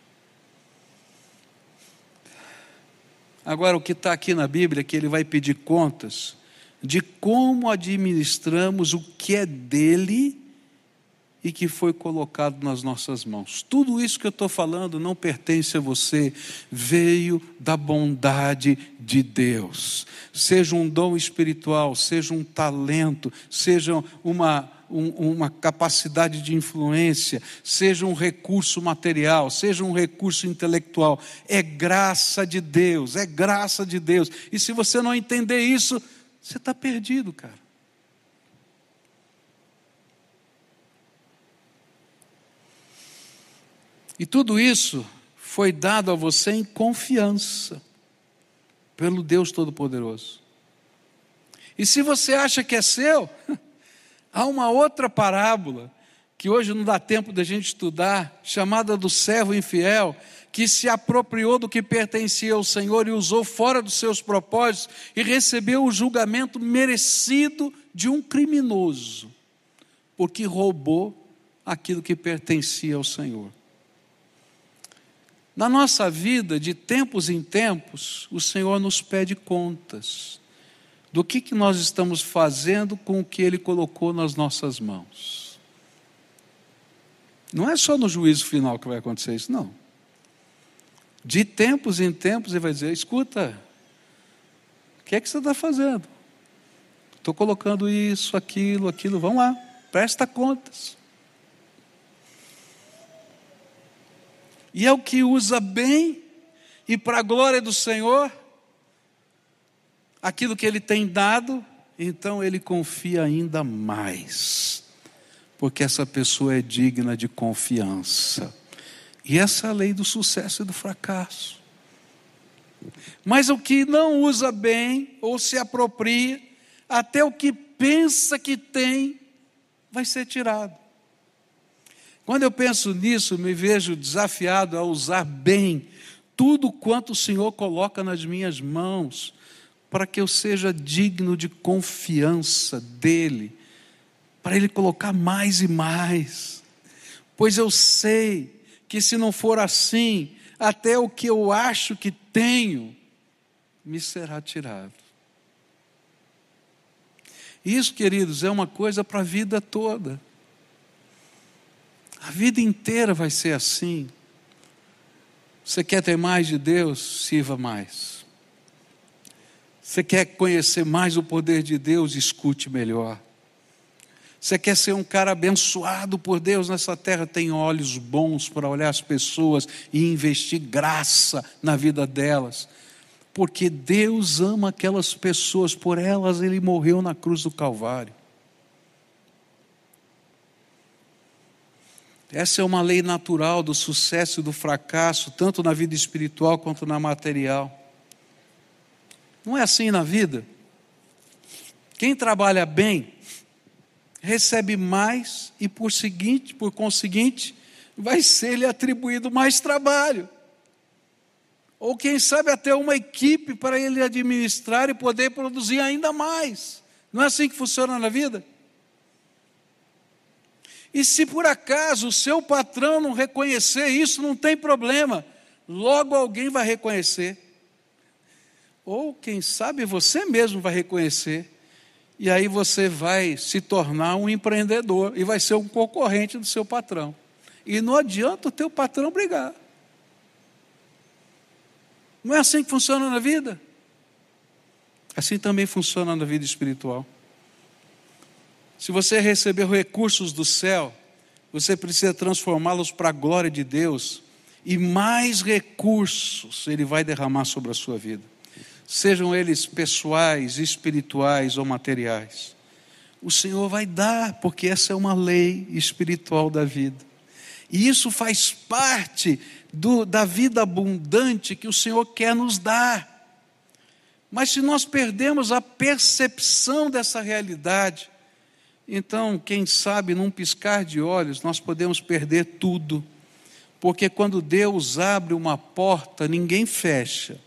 Agora, o que está aqui na Bíblia é que ele vai pedir contas de como administramos o que é dele e que foi colocado nas nossas mãos. Tudo isso que eu estou falando não pertence a você, veio da bondade de Deus. Seja um dom espiritual, seja um talento, seja uma um, uma capacidade de influência, seja um recurso material, seja um recurso intelectual. É graça de Deus, é graça de Deus. E se você não entender isso, você está perdido, cara. E tudo isso foi dado a você em confiança pelo Deus Todo-Poderoso. E se você acha que é seu, *laughs* Há uma outra parábola, que hoje não dá tempo da gente estudar, chamada do servo infiel, que se apropriou do que pertencia ao Senhor e usou fora dos seus propósitos e recebeu o julgamento merecido de um criminoso, porque roubou aquilo que pertencia ao Senhor. Na nossa vida, de tempos em tempos, o Senhor nos pede contas do que, que nós estamos fazendo com o que Ele colocou nas nossas mãos. Não é só no juízo final que vai acontecer isso, não. De tempos em tempos Ele vai dizer: escuta, o que é que você está fazendo? Estou colocando isso, aquilo, aquilo, vamos lá, presta contas. E é o que usa bem e para a glória do Senhor aquilo que ele tem dado, então ele confia ainda mais, porque essa pessoa é digna de confiança. E essa é a lei do sucesso e do fracasso. Mas o que não usa bem ou se apropria, até o que pensa que tem, vai ser tirado. Quando eu penso nisso, me vejo desafiado a usar bem tudo quanto o Senhor coloca nas minhas mãos, para que eu seja digno de confiança dEle, para Ele colocar mais e mais, pois eu sei que se não for assim, até o que eu acho que tenho me será tirado. Isso, queridos, é uma coisa para a vida toda. A vida inteira vai ser assim. Você quer ter mais de Deus? Sirva mais. Você quer conhecer mais o poder de Deus? Escute melhor. Você quer ser um cara abençoado por Deus nessa terra? Tem olhos bons para olhar as pessoas e investir graça na vida delas. Porque Deus ama aquelas pessoas, por elas Ele morreu na cruz do Calvário. Essa é uma lei natural do sucesso e do fracasso, tanto na vida espiritual quanto na material. Não é assim na vida. Quem trabalha bem recebe mais e por seguinte, por conseguinte, vai ser lhe atribuído mais trabalho. Ou quem sabe até uma equipe para ele administrar e poder produzir ainda mais. Não é assim que funciona na vida? E se por acaso o seu patrão não reconhecer isso, não tem problema. Logo alguém vai reconhecer. Ou, quem sabe, você mesmo vai reconhecer. E aí você vai se tornar um empreendedor e vai ser um concorrente do seu patrão. E não adianta o teu patrão brigar. Não é assim que funciona na vida? Assim também funciona na vida espiritual. Se você recebeu recursos do céu, você precisa transformá-los para a glória de Deus, e mais recursos Ele vai derramar sobre a sua vida, sejam eles pessoais, espirituais ou materiais. O Senhor vai dar, porque essa é uma lei espiritual da vida. E isso faz parte do, da vida abundante que o Senhor quer nos dar. Mas se nós perdemos a percepção dessa realidade, então, quem sabe, num piscar de olhos, nós podemos perder tudo. Porque quando Deus abre uma porta, ninguém fecha.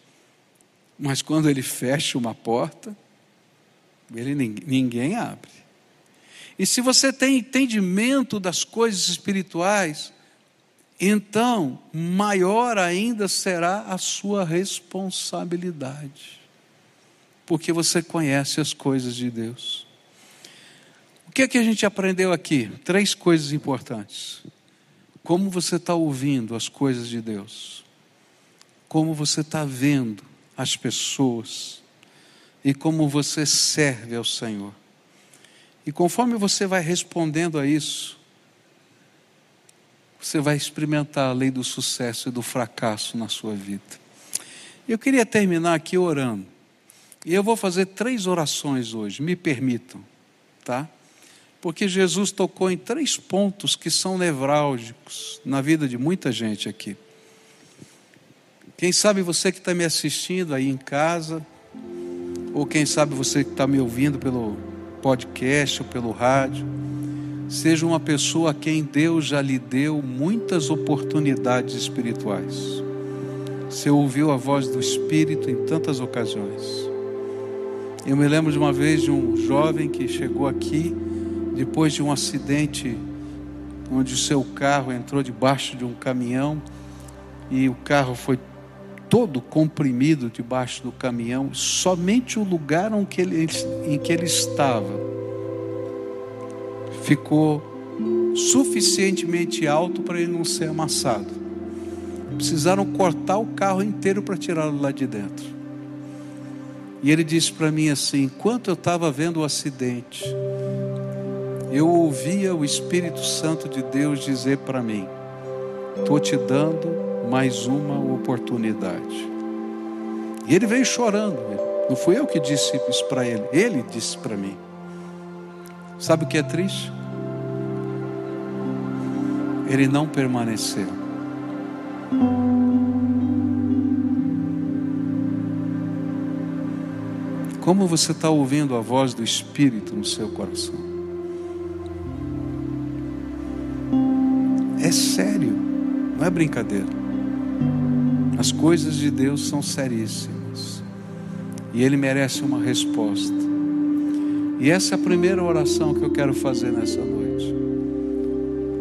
Mas quando Ele fecha uma porta, ele, ninguém abre. E se você tem entendimento das coisas espirituais, então maior ainda será a sua responsabilidade, porque você conhece as coisas de Deus. O que é que a gente aprendeu aqui? Três coisas importantes. Como você está ouvindo as coisas de Deus, como você está vendo as pessoas e como você serve ao Senhor. E conforme você vai respondendo a isso, você vai experimentar a lei do sucesso e do fracasso na sua vida. Eu queria terminar aqui orando. E eu vou fazer três orações hoje, me permitam, tá? Porque Jesus tocou em três pontos que são nevrálgicos na vida de muita gente aqui. Quem sabe você que está me assistindo aí em casa, ou quem sabe você que está me ouvindo pelo podcast ou pelo rádio, seja uma pessoa a quem Deus já lhe deu muitas oportunidades espirituais. Você ouviu a voz do Espírito em tantas ocasiões. Eu me lembro de uma vez de um jovem que chegou aqui depois de um acidente onde o seu carro entrou debaixo de um caminhão e o carro foi todo comprimido debaixo do caminhão, somente o lugar em que ele, em que ele estava ficou suficientemente alto para ele não ser amassado. Precisaram cortar o carro inteiro para tirá-lo lá de dentro. E ele disse para mim assim: enquanto eu estava vendo o acidente, eu ouvia o Espírito Santo de Deus dizer para mim: estou te dando mais uma oportunidade. E ele veio chorando. Não fui eu que disse isso para ele, ele disse para mim. Sabe o que é triste? Ele não permaneceu. Como você está ouvindo a voz do Espírito no seu coração? É sério, não é brincadeira. As coisas de Deus são seríssimas e Ele merece uma resposta. E essa é a primeira oração que eu quero fazer nessa noite.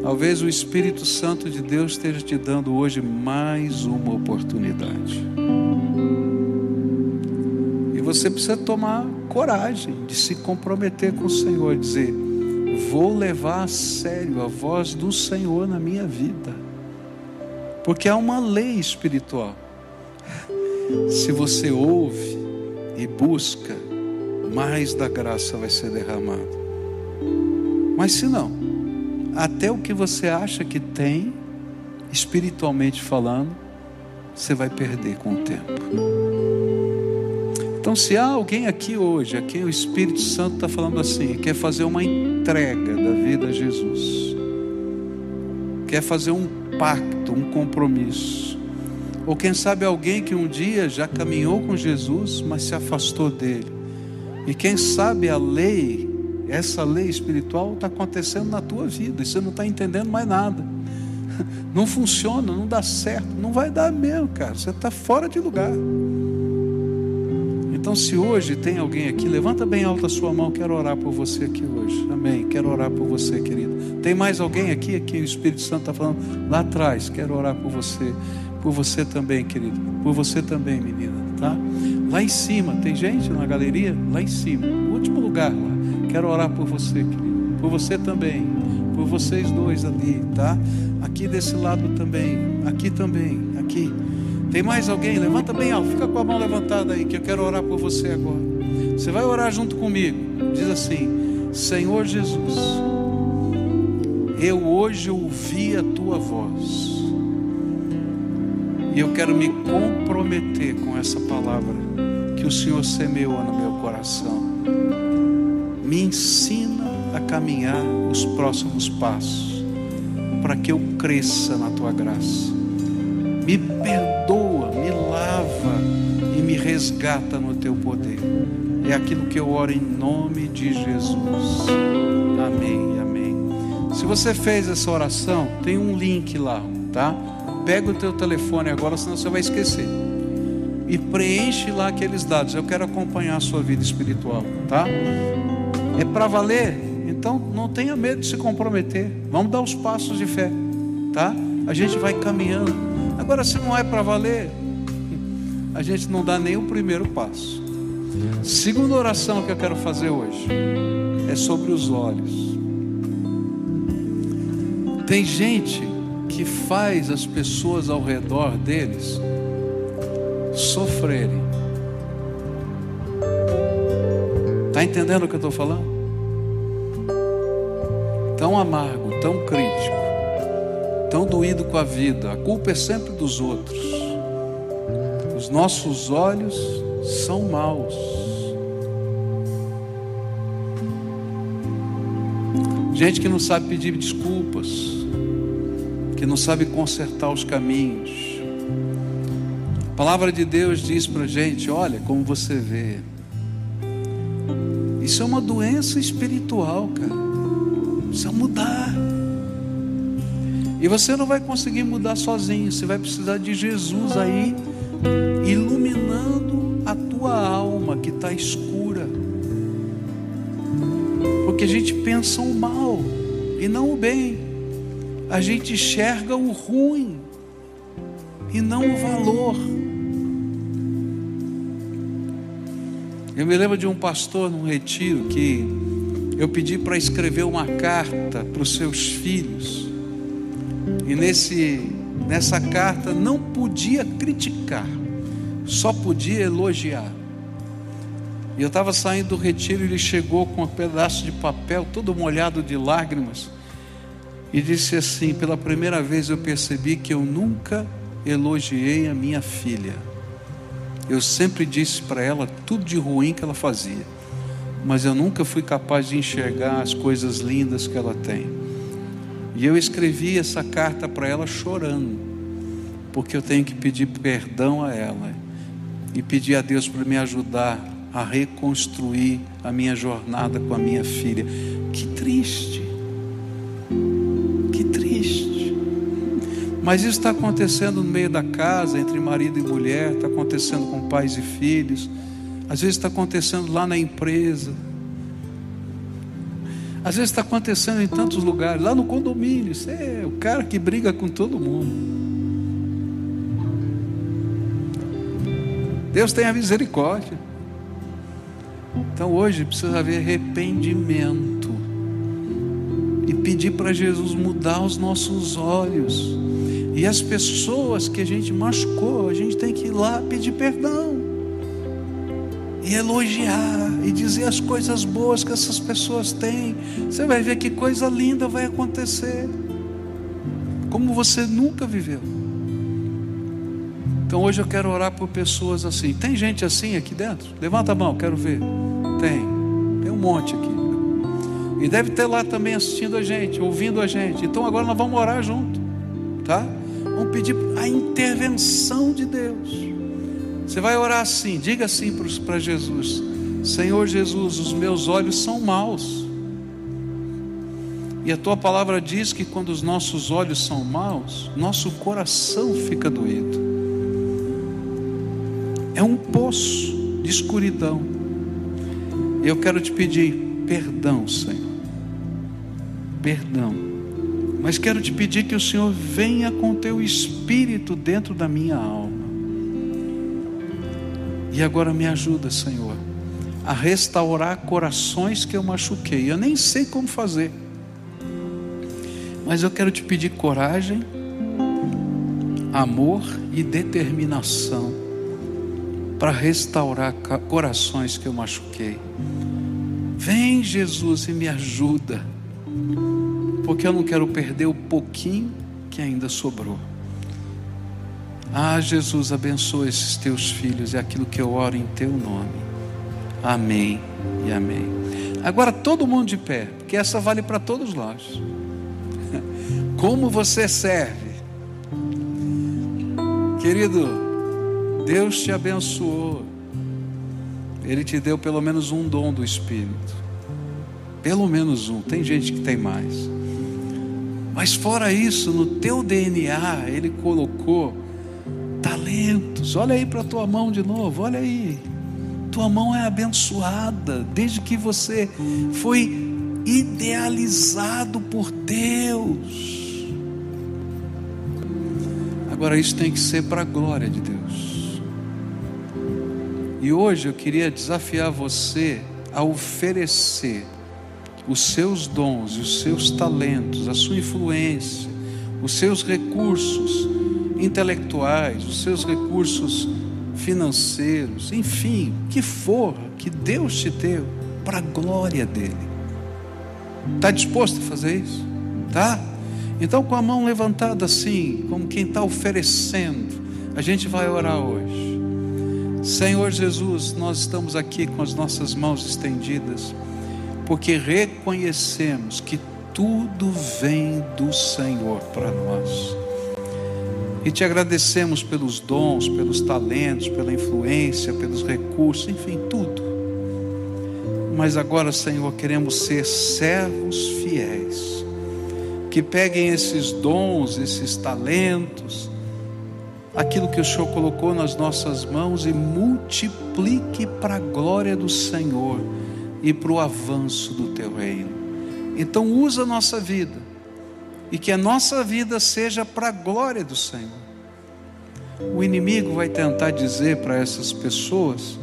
Talvez o Espírito Santo de Deus esteja te dando hoje mais uma oportunidade. E você precisa tomar coragem de se comprometer com o Senhor, dizer: vou levar a sério a voz do Senhor na minha vida. Porque há uma lei espiritual. Se você ouve e busca, mais da graça vai ser derramado. Mas se não, até o que você acha que tem, espiritualmente falando, você vai perder com o tempo. Então, se há alguém aqui hoje, a quem o Espírito Santo está falando assim, quer fazer uma entrega da vida a Jesus, quer fazer um pacto, um compromisso, ou quem sabe alguém que um dia já caminhou com Jesus, mas se afastou dele, e quem sabe a lei, essa lei espiritual está acontecendo na tua vida e você não está entendendo mais nada. *laughs* Não funciona, não dá certo, não vai dar mesmo, cara. Você está fora de lugar. Então, se hoje tem alguém aqui, levanta bem alta a sua mão, quero orar por você aqui hoje. Amém. Quero orar por você, querido. Tem mais alguém aqui que o Espírito Santo está falando lá atrás? Quero orar por você. Por você também, querido. Por você também, menina, tá? Lá em cima, tem gente na galeria? Lá em cima, no último lugar lá. Quero orar por você, querido. Por você também. Por vocês dois ali, tá? Aqui Aqui desse lado também, aqui também, aqui. Tem mais alguém? Levanta bem alto, fica com a mão levantada aí, que eu quero orar por você agora. Você vai orar junto comigo. Diz assim: Senhor Jesus, eu hoje ouvi a tua voz. E eu quero me comprometer com essa palavra que o Senhor semeou no meu coração. Me ensina a caminhar os próximos passos, para que eu cresça na tua graça. Me perdoa, me lava e me resgata no teu poder. É aquilo que eu oro em nome de Jesus. Amém, amém. Se você fez essa oração, tem um link lá, tá? Pega o teu telefone agora, senão você vai esquecer. E preenche lá aqueles dados. Eu quero acompanhar a sua vida espiritual, tá? É para valer? Então não tenha medo de se comprometer. Vamos dar os passos de fé, tá? A gente vai caminhando. Agora, se não é para valer, a gente não dá nem o primeiro passo. Segunda oração que eu quero fazer hoje é sobre os olhos. Tem gente que faz as pessoas ao redor deles sofrerem. Está entendendo o que eu estou falando? Tão amargo, tão crítico, tão doído com a vida. A culpa é sempre dos outros. Os nossos olhos são maus. Gente que não sabe pedir desculpas que não sabe consertar os caminhos. A palavra de Deus diz para gente: olha como você vê. Isso é uma doença espiritual, cara. Precisa mudar. E você não vai conseguir mudar sozinho. Você vai precisar de Jesus aí, iluminando a tua alma que está escura. Porque a gente pensa o mal e não o bem a gente enxerga o ruim e não o valor. Eu me lembro de um pastor num retiro que eu pedi para escrever uma carta para os seus filhos. E nesse, nessa carta não podia criticar, só podia elogiar. E eu estava saindo do retiro e ele chegou com um pedaço de papel todo molhado de lágrimas e disse assim: pela primeira vez eu percebi que eu nunca elogiei a minha filha. Eu sempre disse para ela tudo de ruim que ela fazia, mas eu nunca fui capaz de enxergar as coisas lindas que ela tem. E eu escrevi essa carta para ela chorando, porque eu tenho que pedir perdão a ela e pedir a Deus para me ajudar a reconstruir a minha jornada com a minha filha. Que triste. Mas isso está acontecendo no meio da casa, entre marido e mulher, está acontecendo com pais e filhos, às vezes está acontecendo lá na empresa, às vezes está acontecendo em tantos lugares, lá no condomínio, você é o cara que briga com todo mundo. Deus tem a misericórdia. Então hoje precisa haver arrependimento e pedir para Jesus mudar os nossos olhos e as pessoas que a gente machucou, a gente tem que ir lá pedir perdão. E elogiar e dizer as coisas boas que essas pessoas têm. Você vai ver que coisa linda vai acontecer. Como você nunca viveu. Então hoje eu quero orar por pessoas assim. Tem gente assim aqui dentro? Levanta a mão, quero ver. Tem. Tem um monte aqui. E deve ter lá também assistindo a gente, ouvindo a gente. Então agora nós vamos orar junto, tá? Vamos pedir a intervenção de Deus. Você vai orar assim, diga assim para Jesus: Senhor Jesus, os meus olhos são maus. E a tua palavra diz que quando os nossos olhos são maus, nosso coração fica doído. É um poço de escuridão. Eu quero te pedir perdão, Senhor. Perdão mas quero te pedir que o Senhor venha com teu espírito dentro da minha alma. E agora me ajuda, Senhor, a restaurar corações que eu machuquei. Eu nem sei como fazer. Mas eu quero te pedir coragem, amor e determinação para restaurar corações que eu machuquei. Vem, Jesus, e me ajuda, porque eu não quero perder o pouquinho que ainda sobrou. Ah, Jesus, abençoa esses teus filhos, é aquilo que eu oro em teu nome. Amém e amém. Agora todo mundo de pé, porque essa vale para todos nós. *laughs* Como você serve? Querido, Deus te abençoou. Ele te deu pelo menos um dom do Espírito. Pelo menos um. Tem gente que tem mais. Mas fora isso, no teu DNA, Ele colocou talentos. Olha aí para a tua mão de novo, olha aí. Tua mão é abençoada desde que você foi idealizado por Deus. Agora, isso tem que ser para a glória de Deus. E hoje eu queria desafiar você a oferecer os seus dons, os seus talentos, a sua influência, os seus recursos intelectuais, os seus recursos financeiros, enfim, que for que Deus te deu para a glória dele. Está disposto a fazer isso? Tá? Então, com a mão levantada assim, como quem está oferecendo, a gente vai orar hoje. Senhor Jesus, nós estamos aqui com as nossas mãos estendidas, porque reconhecemos que tudo vem do Senhor para nós. E te agradecemos pelos dons, pelos talentos, pela influência, pelos recursos, enfim, tudo. Mas agora, Senhor, queremos ser servos fiéis que peguem esses dons, esses talentos, aquilo que o Senhor colocou nas nossas mãos e multiplique para a glória do Senhor e para o avanço do teu reino. Então usa a nossa vida e que a nossa vida seja para a glória do Senhor. O inimigo vai tentar dizer para essas pessoas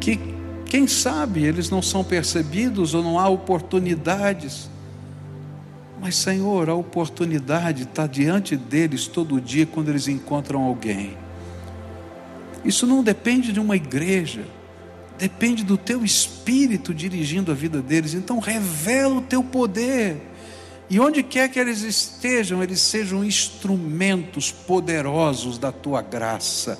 que quem sabe eles não são percebidos ou não há oportunidades mas, Senhor, a oportunidade está diante deles todo dia quando eles encontram alguém. Isso não depende de uma igreja, depende do teu espírito dirigindo a vida deles. Então, revela o teu poder. E onde quer que eles estejam, eles sejam instrumentos poderosos da tua graça.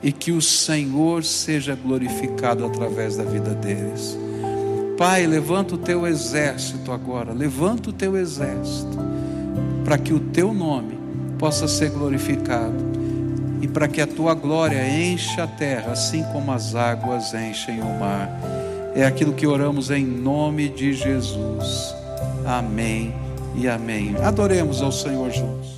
E que o Senhor seja glorificado através da vida deles. Pai, levanta o teu exército agora, levanta o teu exército, para que o teu nome possa ser glorificado e para que a tua glória encha a terra, assim como as águas enchem o mar. É aquilo que oramos em nome de Jesus. Amém e amém. Adoremos ao Senhor juntos.